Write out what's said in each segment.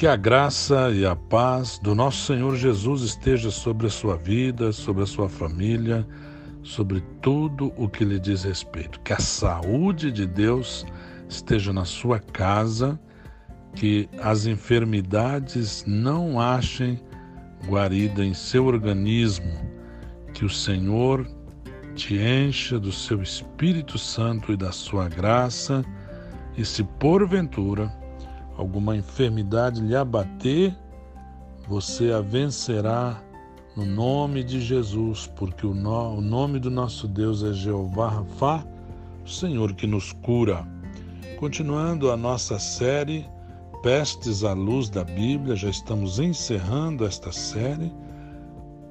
Que a graça e a paz do nosso Senhor Jesus esteja sobre a sua vida, sobre a sua família, sobre tudo o que lhe diz respeito. Que a saúde de Deus esteja na sua casa, que as enfermidades não achem guarida em seu organismo, que o Senhor te encha do seu Espírito Santo e da sua graça, e se porventura alguma enfermidade lhe abater, você a vencerá no nome de Jesus, porque o, no, o nome do nosso Deus é Jeová Rafa, o Senhor que nos cura. Continuando a nossa série Pestes à Luz da Bíblia, já estamos encerrando esta série.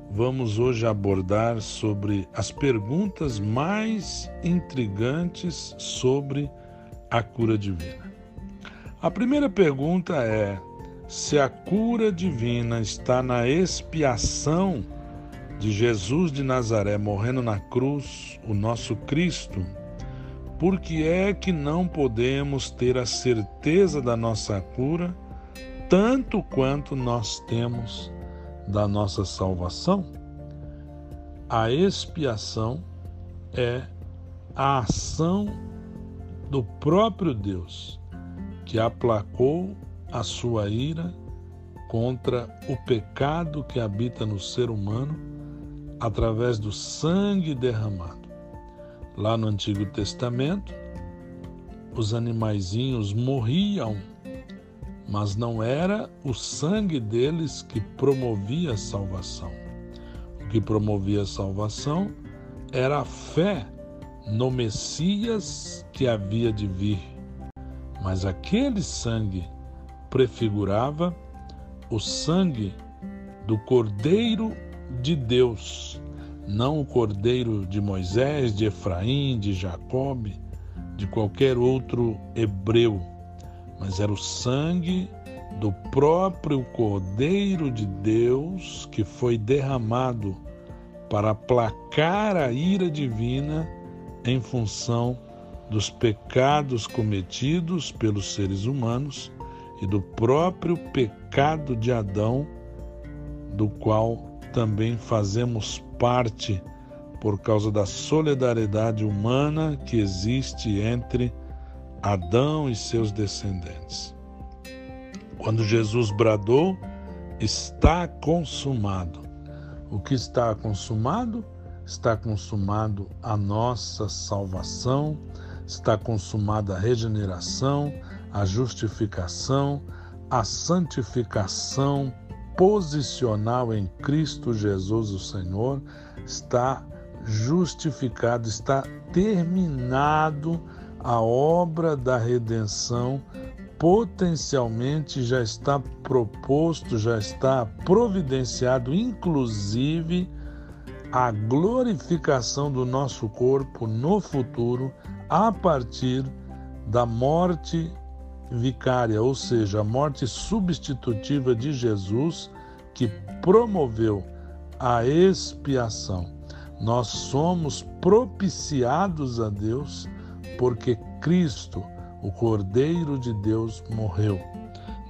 Vamos hoje abordar sobre as perguntas mais intrigantes sobre a cura divina. A primeira pergunta é: se a cura divina está na expiação de Jesus de Nazaré morrendo na cruz, o nosso Cristo, por que é que não podemos ter a certeza da nossa cura tanto quanto nós temos da nossa salvação? A expiação é a ação do próprio Deus que aplacou a sua ira contra o pecado que habita no ser humano através do sangue derramado. Lá no Antigo Testamento, os animaizinhos morriam, mas não era o sangue deles que promovia a salvação. O que promovia a salvação era a fé no Messias que havia de vir mas aquele sangue prefigurava o sangue do Cordeiro de Deus, não o Cordeiro de Moisés, de Efraim, de Jacob, de qualquer outro hebreu, mas era o sangue do próprio Cordeiro de Deus que foi derramado para aplacar a ira divina em função dos pecados cometidos pelos seres humanos e do próprio pecado de Adão, do qual também fazemos parte por causa da solidariedade humana que existe entre Adão e seus descendentes. Quando Jesus bradou, está consumado. O que está consumado? Está consumado a nossa salvação, está consumada a regeneração, a justificação, a santificação posicional em Cristo Jesus, o Senhor, está justificado, está terminado a obra da redenção, potencialmente já está proposto, já está providenciado, inclusive a glorificação do nosso corpo no futuro a partir da morte vicária, ou seja, a morte substitutiva de Jesus, que promoveu a expiação. Nós somos propiciados a Deus porque Cristo, o Cordeiro de Deus, morreu.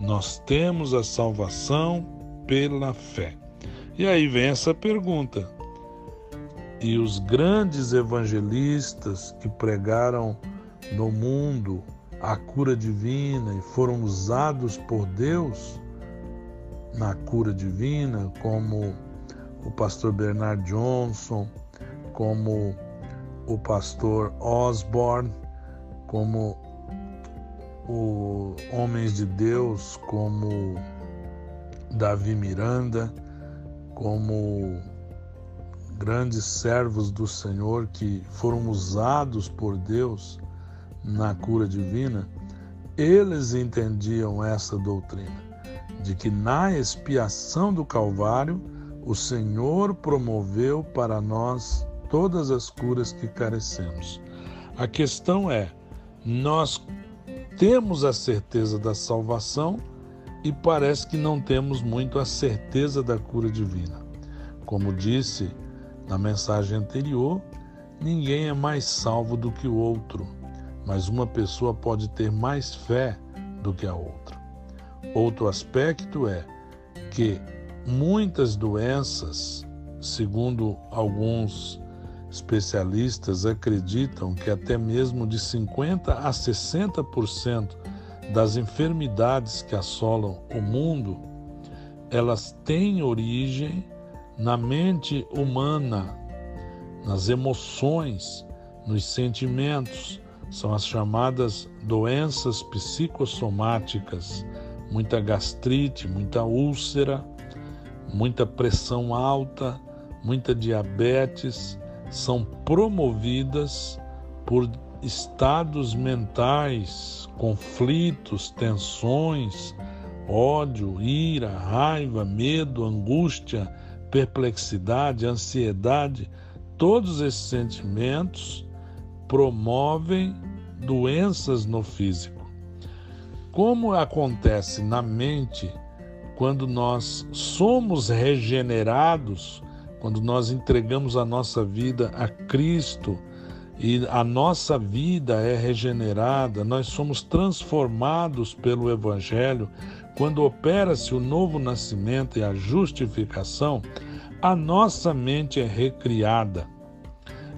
Nós temos a salvação pela fé. E aí vem essa pergunta: e os grandes evangelistas que pregaram no mundo a cura divina e foram usados por Deus na cura divina, como o pastor Bernard Johnson, como o pastor Osborne, como os homens de Deus, como Davi Miranda, como grandes servos do Senhor que foram usados por Deus na cura divina, eles entendiam essa doutrina, de que na expiação do Calvário, o Senhor promoveu para nós todas as curas que carecemos. A questão é: nós temos a certeza da salvação e parece que não temos muito a certeza da cura divina. Como disse na mensagem anterior, ninguém é mais salvo do que o outro, mas uma pessoa pode ter mais fé do que a outra. Outro aspecto é que muitas doenças, segundo alguns especialistas, acreditam que até mesmo de 50 a 60% das enfermidades que assolam o mundo, elas têm origem na mente humana, nas emoções, nos sentimentos, são as chamadas doenças psicossomáticas, muita gastrite, muita úlcera, muita pressão alta, muita diabetes, são promovidas por estados mentais, conflitos, tensões, ódio, ira, raiva, medo, angústia, perplexidade, ansiedade, todos esses sentimentos promovem doenças no físico. Como acontece na mente quando nós somos regenerados, quando nós entregamos a nossa vida a Cristo e a nossa vida é regenerada, nós somos transformados pelo Evangelho, quando opera-se o novo nascimento e a justificação, a nossa mente é recriada.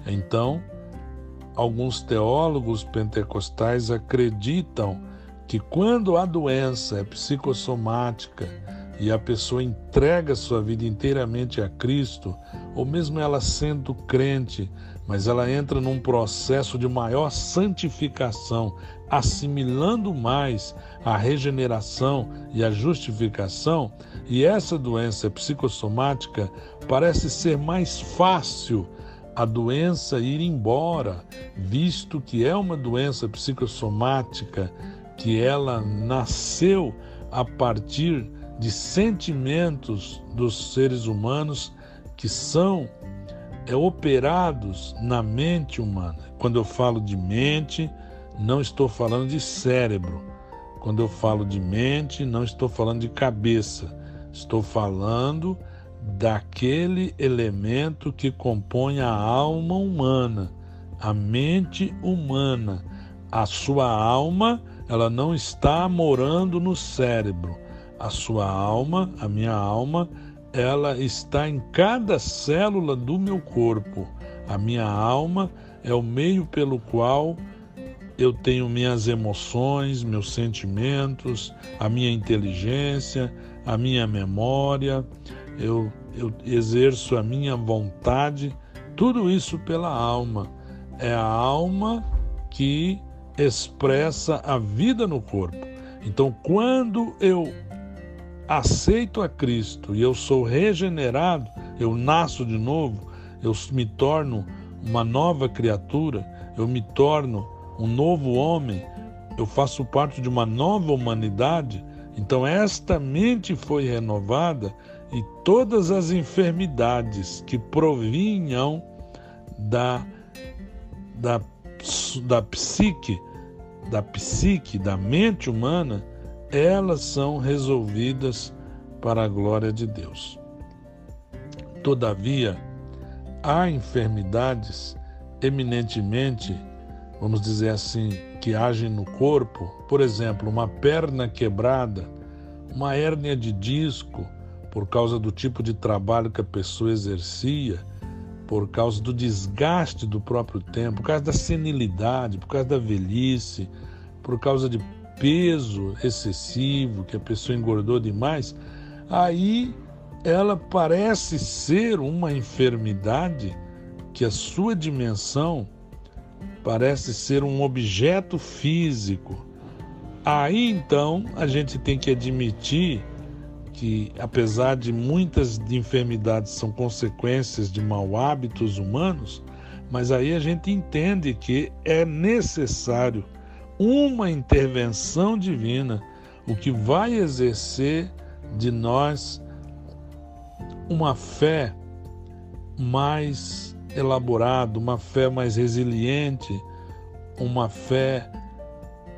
Então, alguns teólogos pentecostais acreditam que quando a doença é psicossomática e a pessoa entrega sua vida inteiramente a Cristo, ou mesmo ela sendo crente, mas ela entra num processo de maior santificação, assimilando mais a regeneração e a justificação, e essa doença psicossomática parece ser mais fácil a doença ir embora, visto que é uma doença psicossomática, que ela nasceu a partir de sentimentos dos seres humanos que são é, operados na mente humana. Quando eu falo de mente, não estou falando de cérebro. Quando eu falo de mente, não estou falando de cabeça. Estou falando daquele elemento que compõe a alma humana, a mente humana. A sua alma, ela não está morando no cérebro. A sua alma, a minha alma, ela está em cada célula do meu corpo. A minha alma é o meio pelo qual eu tenho minhas emoções, meus sentimentos, a minha inteligência, a minha memória, eu, eu exerço a minha vontade, tudo isso pela alma. É a alma que expressa a vida no corpo. Então, quando eu aceito a Cristo e eu sou regenerado, eu nasço de novo, eu me torno uma nova criatura, eu me torno um novo homem, eu faço parte de uma nova humanidade. Então, esta mente foi renovada e todas as enfermidades que provinham da, da, da psique, da psique, da mente humana, elas são resolvidas para a glória de Deus. Todavia, há enfermidades eminentemente, vamos dizer assim, que agem no corpo, por exemplo, uma perna quebrada, uma hérnia de disco, por causa do tipo de trabalho que a pessoa exercia, por causa do desgaste do próprio tempo, por causa da senilidade, por causa da velhice, por causa de peso excessivo, que a pessoa engordou demais, aí ela parece ser uma enfermidade que a sua dimensão parece ser um objeto físico. Aí então a gente tem que admitir que, apesar de muitas enfermidades são consequências de mau hábitos humanos, mas aí a gente entende que é necessário uma intervenção divina, o que vai exercer de nós uma fé mais elaborada, uma fé mais resiliente, uma fé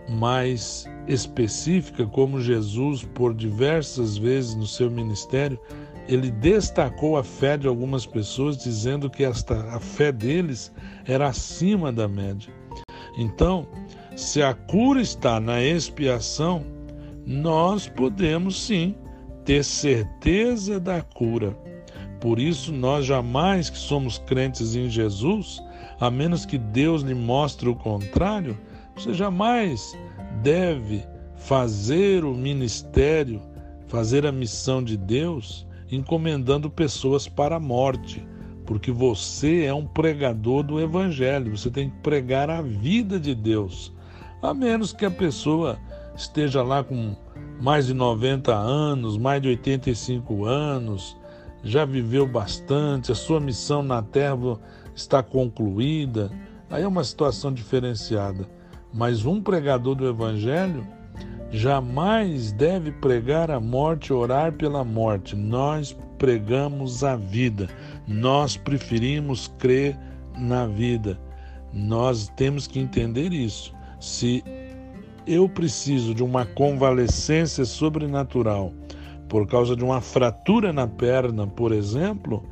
mais específica, como Jesus, por diversas vezes no seu ministério, ele destacou a fé de algumas pessoas, dizendo que esta, a fé deles era acima da média. Então, se a cura está na expiação, nós podemos sim ter certeza da cura. Por isso, nós jamais que somos crentes em Jesus, a menos que Deus lhe mostre o contrário, você jamais deve fazer o ministério, fazer a missão de Deus, encomendando pessoas para a morte, porque você é um pregador do Evangelho, você tem que pregar a vida de Deus, a menos que a pessoa esteja lá com mais de 90 anos, mais de 85 anos, já viveu bastante, a sua missão na terra está concluída. Aí é uma situação diferenciada. Mas um pregador do Evangelho jamais deve pregar a morte, orar pela morte. Nós pregamos a vida. Nós preferimos crer na vida. Nós temos que entender isso. Se eu preciso de uma convalescência sobrenatural por causa de uma fratura na perna, por exemplo,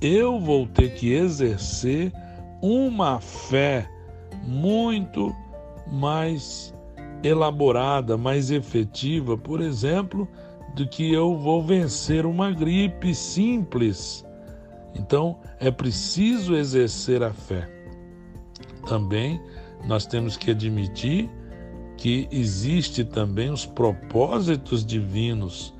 eu vou ter que exercer uma fé muito mais elaborada, mais efetiva, por exemplo, do que eu vou vencer uma gripe simples. Então, é preciso exercer a fé. Também nós temos que admitir que existe também os propósitos divinos,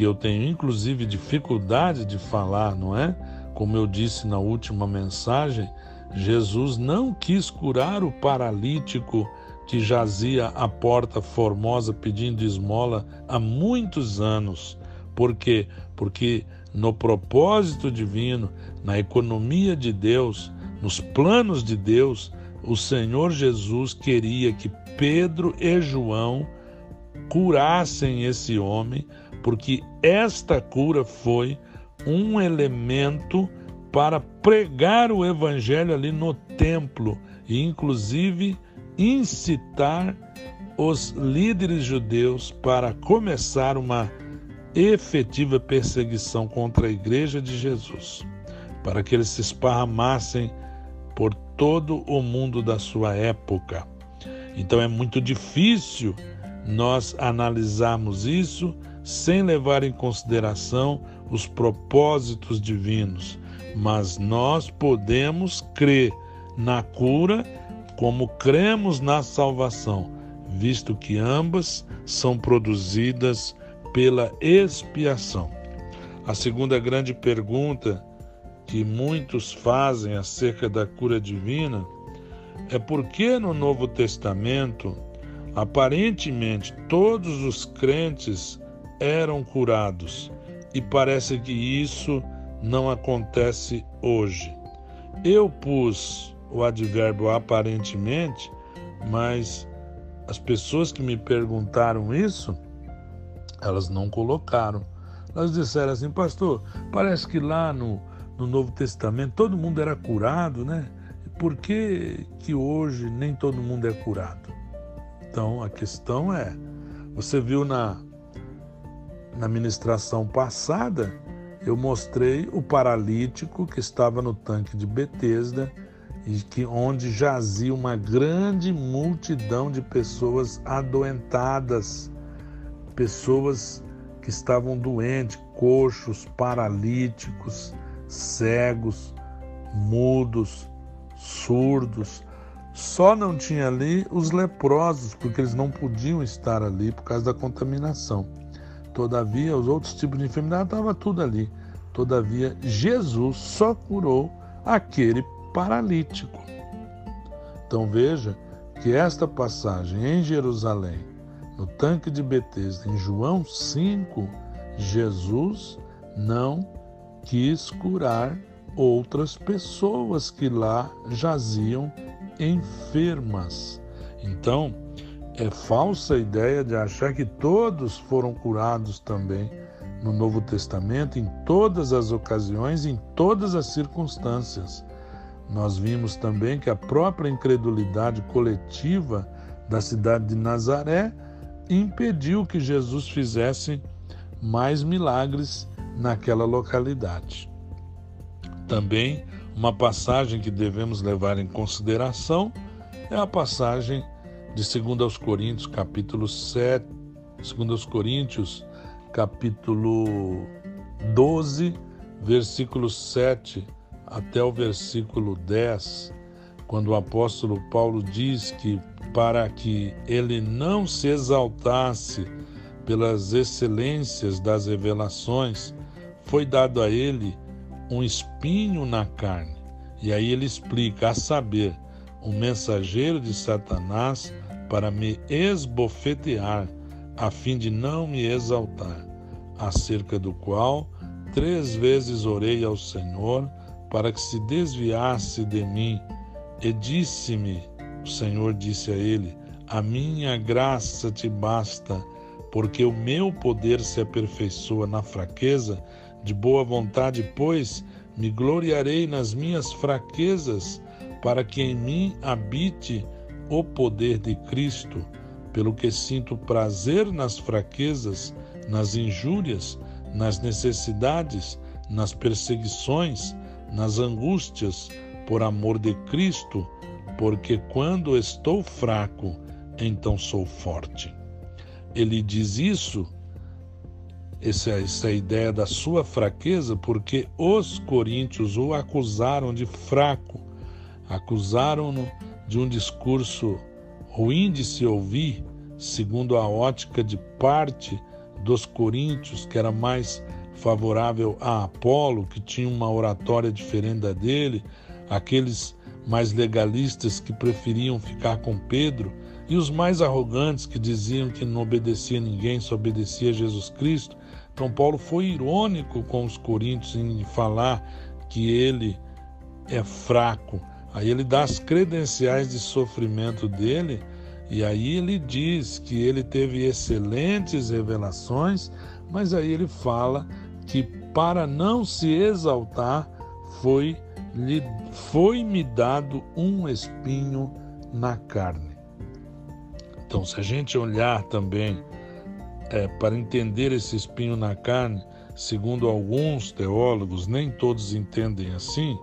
que eu tenho inclusive dificuldade de falar, não é? Como eu disse na última mensagem, Jesus não quis curar o paralítico que jazia à porta formosa pedindo esmola há muitos anos. Por quê? Porque no propósito divino, na economia de Deus, nos planos de Deus, o Senhor Jesus queria que Pedro e João curassem esse homem, porque esta cura foi um elemento para pregar o evangelho ali no templo e inclusive incitar os líderes judeus para começar uma efetiva perseguição contra a igreja de Jesus, para que eles se esparramassem por todo o mundo da sua época. Então é muito difícil nós analisarmos isso sem levar em consideração os propósitos divinos, mas nós podemos crer na cura como cremos na salvação, visto que ambas são produzidas pela expiação. A segunda grande pergunta que muitos fazem acerca da cura divina é por que no Novo Testamento, aparentemente, todos os crentes eram curados e parece que isso não acontece hoje. Eu pus o advérbio aparentemente, mas as pessoas que me perguntaram isso, elas não colocaram. Elas disseram assim, pastor, parece que lá no, no Novo Testamento todo mundo era curado, né? Por que, que hoje nem todo mundo é curado? Então a questão é: você viu na, na ministração passada, eu mostrei o paralítico que estava no tanque de Betesda e que onde jazia uma grande multidão de pessoas adoentadas, pessoas que estavam doentes, coxos, paralíticos, cegos, mudos, surdos. Só não tinha ali os leprosos, porque eles não podiam estar ali por causa da contaminação. Todavia, os outros tipos de enfermidade estavam tudo ali. Todavia, Jesus só curou aquele paralítico. Então veja que esta passagem em Jerusalém, no tanque de Betesda, em João 5, Jesus não quis curar outras pessoas que lá jaziam enfermas. Então, é falsa a ideia de achar que todos foram curados também no Novo Testamento, em todas as ocasiões, em todas as circunstâncias. Nós vimos também que a própria incredulidade coletiva da cidade de Nazaré impediu que Jesus fizesse mais milagres naquela localidade. Também uma passagem que devemos levar em consideração é a passagem de 2 aos Coríntios, capítulo 7, 2 Coríntios, capítulo 12, versículo 7 até o versículo 10, quando o apóstolo Paulo diz que para que ele não se exaltasse pelas excelências das revelações, foi dado a ele um espinho na carne. E aí ele explica, a saber, um mensageiro de Satanás para me esbofetear, a fim de não me exaltar, acerca do qual três vezes orei ao Senhor para que se desviasse de mim. E disse-me, o Senhor disse a ele: A minha graça te basta, porque o meu poder se aperfeiçoa na fraqueza. De boa vontade, pois, me gloriarei nas minhas fraquezas, para que em mim habite o poder de Cristo. Pelo que sinto prazer nas fraquezas, nas injúrias, nas necessidades, nas perseguições, nas angústias, por amor de Cristo, porque quando estou fraco, então sou forte. Ele diz isso, essa, essa ideia da sua fraqueza, porque os coríntios o acusaram de fraco, acusaram-no de um discurso ruim de se ouvir, segundo a ótica de parte dos coríntios, que era mais favorável a Apolo, que tinha uma oratória diferente da dele, aqueles mais legalistas que preferiam ficar com Pedro, e os mais arrogantes que diziam que não obedecia a ninguém, só obedecia a Jesus Cristo. Então, Paulo foi irônico com os coríntios em falar que ele é fraco. Aí ele dá as credenciais de sofrimento dele, e aí ele diz que ele teve excelentes revelações, mas aí ele fala que para não se exaltar foi lhe foi-me dado um espinho na carne. Então, se a gente olhar também é, para entender esse espinho na carne, segundo alguns teólogos, nem todos entendem assim,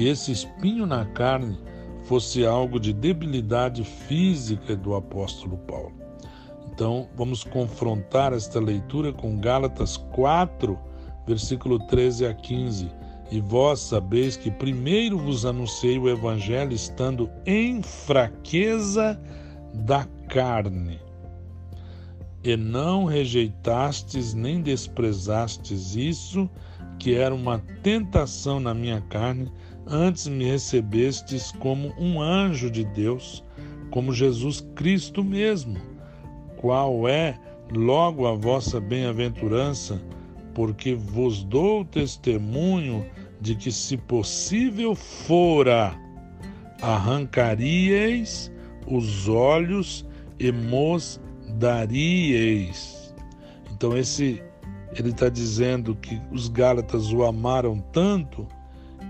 que esse espinho na carne fosse algo de debilidade física do apóstolo Paulo. Então, vamos confrontar esta leitura com Gálatas 4, versículo 13 a 15. E vós sabeis que primeiro vos anunciei o Evangelho estando em fraqueza da carne. E não rejeitastes nem desprezastes isso, que era uma tentação na minha carne, antes me recebestes como um anjo de Deus, como Jesus Cristo mesmo, qual é logo a vossa bem-aventurança porque vos dou testemunho de que, se possível fora, arrancaríeis os olhos e mos daríeis. Então, esse ele está dizendo que os Gálatas o amaram tanto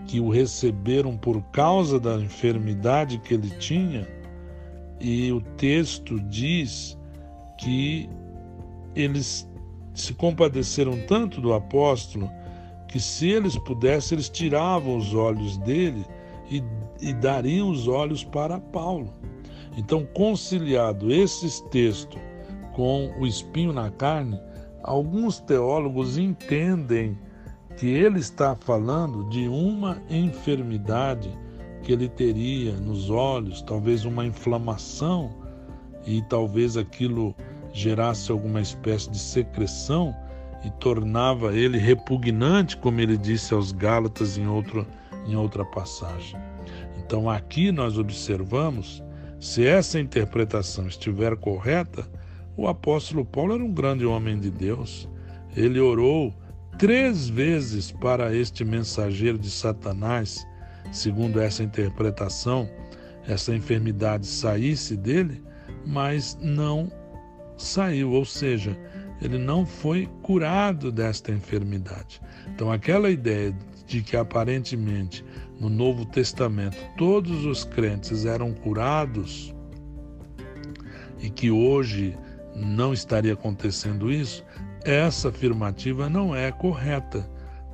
que o receberam por causa da enfermidade que ele tinha, e o texto diz que eles se compadeceram tanto do apóstolo que, se eles pudessem, eles tiravam os olhos dele e, e dariam os olhos para Paulo. Então, conciliado esses textos com o espinho na carne, alguns teólogos entendem que ele está falando de uma enfermidade que ele teria nos olhos, talvez uma inflamação, e talvez aquilo gerasse alguma espécie de secreção e tornava ele repugnante, como ele disse aos Gálatas em, outro, em outra passagem. Então aqui nós observamos, se essa interpretação estiver correta, o apóstolo Paulo era um grande homem de Deus. Ele orou três vezes para este mensageiro de Satanás, segundo essa interpretação, essa enfermidade saísse dele, mas não saiu, ou seja, ele não foi curado desta enfermidade. Então, aquela ideia de que aparentemente no Novo Testamento todos os crentes eram curados e que hoje não estaria acontecendo isso, essa afirmativa não é correta,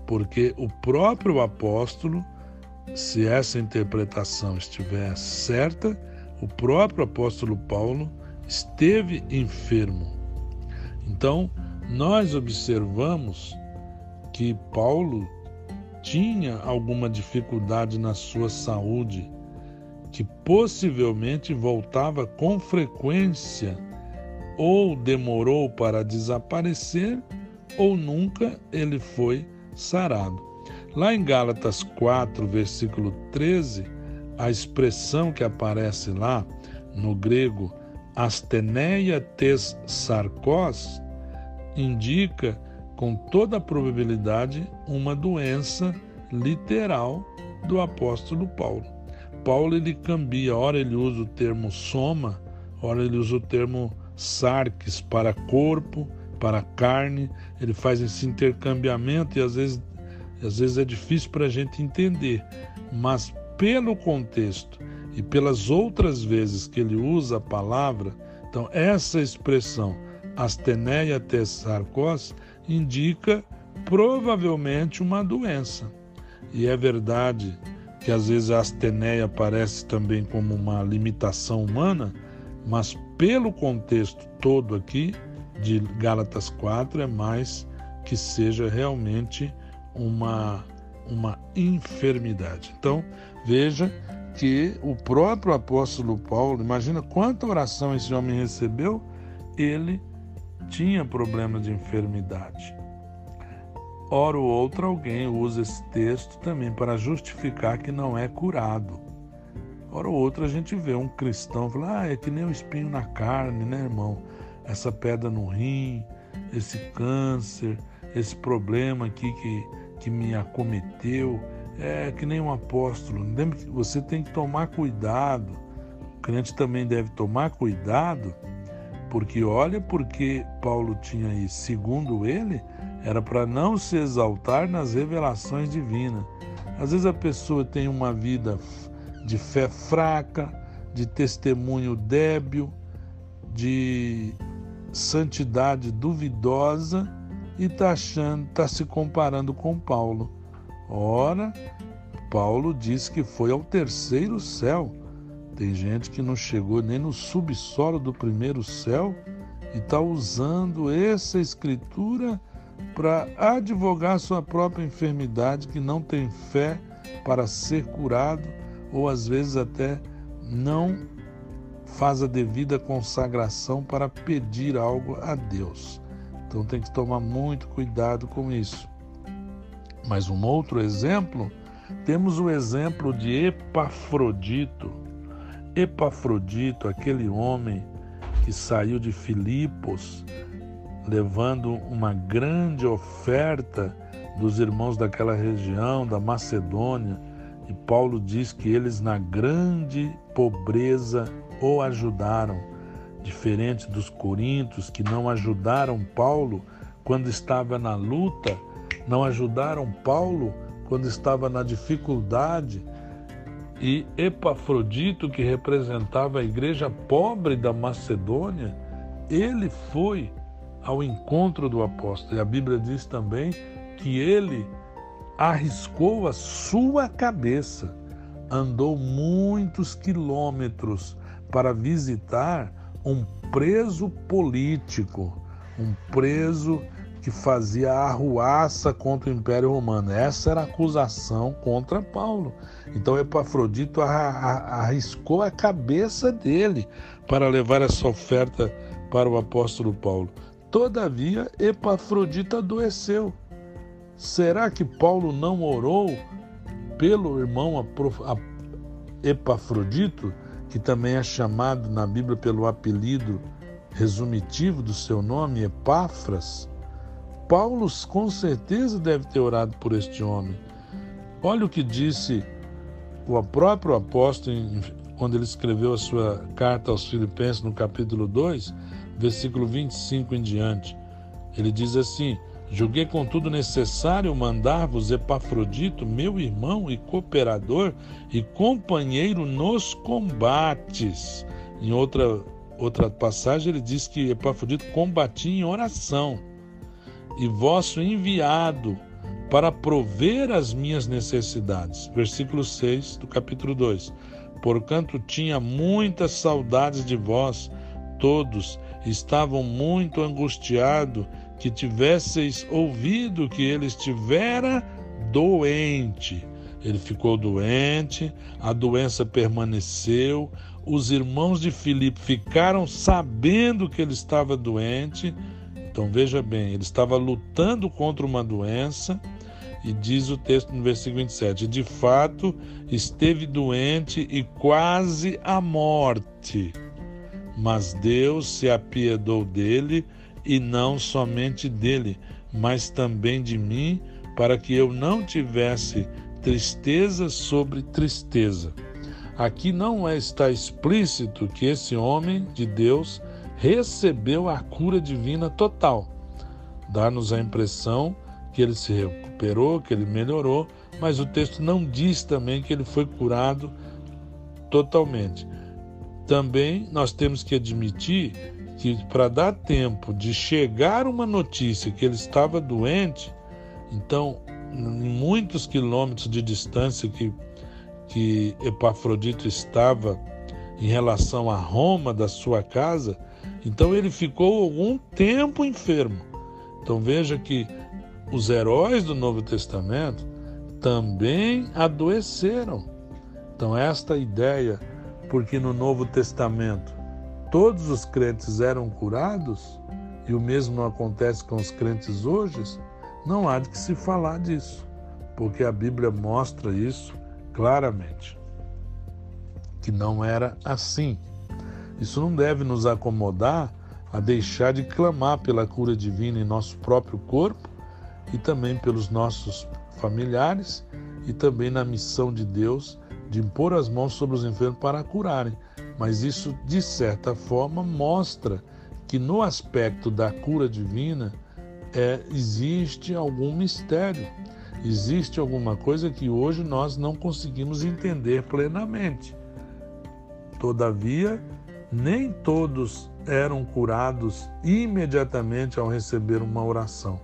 porque o próprio apóstolo, se essa interpretação estiver certa, o próprio apóstolo Paulo esteve enfermo. Então, nós observamos que Paulo tinha alguma dificuldade na sua saúde, que possivelmente voltava com frequência ou demorou para desaparecer ou nunca ele foi sarado. Lá em Gálatas 4, versículo 13, a expressão que aparece lá no grego asteneia tes sarcos indica com toda a probabilidade uma doença literal do apóstolo Paulo. Paulo ele cambia, ora ele usa o termo soma, ora ele usa o termo sarques para corpo, para carne, ele faz esse intercambiamento e às vezes, às vezes é difícil para a gente entender, mas pelo contexto e pelas outras vezes que ele usa a palavra, então essa expressão asteneia tessarcos indica provavelmente uma doença. E é verdade que às vezes a asteneia aparece também como uma limitação humana, mas pelo contexto todo aqui de Gálatas 4 é mais que seja realmente uma uma enfermidade. Então, veja que o próprio apóstolo Paulo, imagina quanta oração esse homem recebeu, ele tinha problema de enfermidade. Ora, o outro alguém usa esse texto também para justificar que não é curado. Ora, o outro a gente vê um cristão falar, ah, é que nem um espinho na carne, né, irmão? Essa pedra no rim, esse câncer, esse problema aqui que, que me acometeu, é que nem um apóstolo. Você tem que tomar cuidado. O crente também deve tomar cuidado, porque olha porque Paulo tinha isso. Segundo ele, era para não se exaltar nas revelações divinas. Às vezes a pessoa tem uma vida de fé fraca, de testemunho débil, de santidade duvidosa e está está se comparando com Paulo. Ora, Paulo diz que foi ao terceiro céu. Tem gente que não chegou nem no subsolo do primeiro céu e está usando essa escritura para advogar sua própria enfermidade, que não tem fé para ser curado, ou às vezes até não faz a devida consagração para pedir algo a Deus. Então tem que tomar muito cuidado com isso. Mas um outro exemplo, temos o exemplo de Epafrodito. Epafrodito, aquele homem que saiu de Filipos, levando uma grande oferta dos irmãos daquela região, da Macedônia, e Paulo diz que eles, na grande pobreza, o ajudaram, diferente dos coríntios que não ajudaram Paulo quando estava na luta não ajudaram Paulo quando estava na dificuldade. E Epafrodito, que representava a igreja pobre da Macedônia, ele foi ao encontro do apóstolo. E a Bíblia diz também que ele arriscou a sua cabeça, andou muitos quilômetros para visitar um preso político, um preso que fazia arruaça contra o Império Romano. Essa era a acusação contra Paulo. Então Epafrodito arriscou a cabeça dele para levar essa oferta para o apóstolo Paulo. Todavia, Epafrodito adoeceu. Será que Paulo não orou pelo irmão Epafrodito, que também é chamado na Bíblia pelo apelido resumitivo do seu nome, Epáfras? Paulo com certeza deve ter orado por este homem. Olha o que disse o próprio apóstolo quando ele escreveu a sua carta aos Filipenses no capítulo 2, versículo 25 em diante. Ele diz assim: Julguei contudo necessário mandar-vos Epafrodito, meu irmão e cooperador e companheiro nos combates. Em outra outra passagem ele diz que Epafrodito combatia em oração e vosso enviado para prover as minhas necessidades. Versículo 6 do capítulo 2. Porquanto tinha muitas saudades de vós, todos estavam muito angustiados que tivesseis ouvido que ele estivera doente. Ele ficou doente, a doença permaneceu. Os irmãos de Filipe ficaram sabendo que ele estava doente. Então veja bem, ele estava lutando contra uma doença. E diz o texto no versículo 27: De fato, esteve doente e quase à morte. Mas Deus se apiedou dele e não somente dele, mas também de mim, para que eu não tivesse tristeza sobre tristeza. Aqui não é, está explícito que esse homem de Deus recebeu a cura divina total. Dá-nos a impressão que ele se recuperou, que ele melhorou, mas o texto não diz também que ele foi curado totalmente. Também nós temos que admitir que para dar tempo de chegar uma notícia que ele estava doente, então em muitos quilômetros de distância que, que Epafrodito estava em relação a Roma da sua casa, então ele ficou algum tempo enfermo. Então veja que os heróis do Novo Testamento também adoeceram. Então esta ideia, porque no Novo Testamento todos os crentes eram curados, e o mesmo não acontece com os crentes hoje, não há de que se falar disso, porque a Bíblia mostra isso claramente, que não era assim. Isso não deve nos acomodar a deixar de clamar pela cura divina em nosso próprio corpo e também pelos nossos familiares e também na missão de Deus de impor as mãos sobre os enfermos para curarem. Mas isso, de certa forma, mostra que no aspecto da cura divina é, existe algum mistério, existe alguma coisa que hoje nós não conseguimos entender plenamente. Todavia, nem todos eram curados imediatamente ao receber uma oração.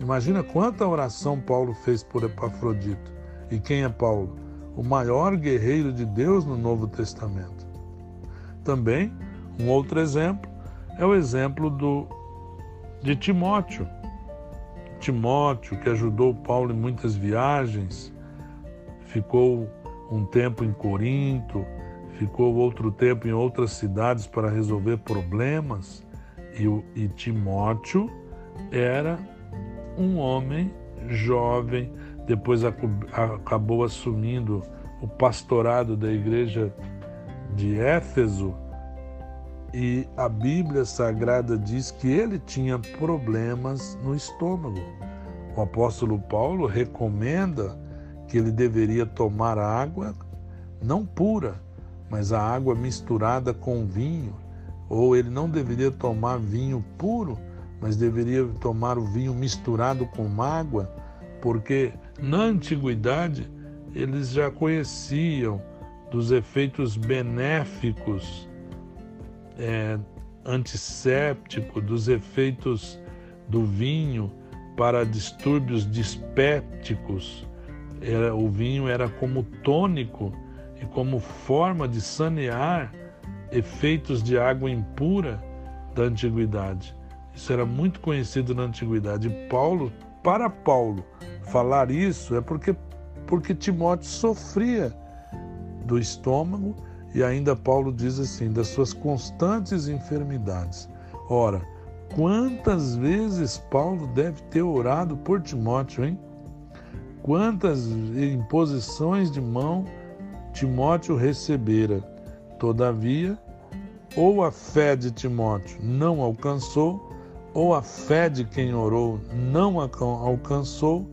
Imagina quanta oração Paulo fez por Epafrodito. E quem é Paulo? O maior guerreiro de Deus no Novo Testamento. Também, um outro exemplo é o exemplo do, de Timóteo. Timóteo, que ajudou Paulo em muitas viagens, ficou um tempo em Corinto, ficou outro tempo em outras cidades para resolver problemas, e, e Timóteo era um homem jovem, depois acabou assumindo o pastorado da igreja de Éfeso, e a Bíblia Sagrada diz que ele tinha problemas no estômago. O apóstolo Paulo recomenda que ele deveria tomar água não pura, mas a água misturada com vinho, ou ele não deveria tomar vinho puro, mas deveria tomar o vinho misturado com água, porque na antiguidade eles já conheciam dos efeitos benéficos é, antisséptico, dos efeitos do vinho para distúrbios dispépticos. Era, o vinho era como tônico e como forma de sanear efeitos de água impura da antiguidade. Isso era muito conhecido na antiguidade. Paulo, para Paulo, falar isso é porque porque Timóteo sofria do estômago e ainda Paulo diz assim: das suas constantes enfermidades. Ora, quantas vezes Paulo deve ter orado por Timóteo, hein? Quantas imposições de mão Timóteo recebera. Todavia, ou a fé de Timóteo não alcançou, ou a fé de quem orou não alcançou,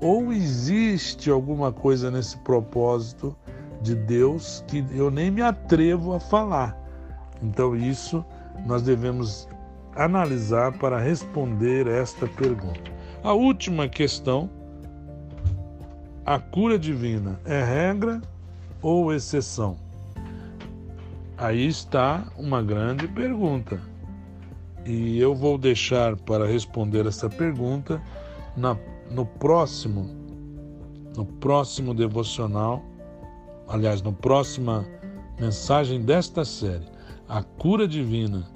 ou existe alguma coisa nesse propósito de Deus que eu nem me atrevo a falar. Então, isso nós devemos analisar para responder esta pergunta. A última questão: a cura divina é regra ou exceção? Aí está uma grande pergunta. E eu vou deixar para responder essa pergunta na, no próximo no próximo devocional aliás, na próxima mensagem desta série, a cura divina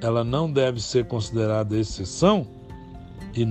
ela não deve ser considerada exceção? E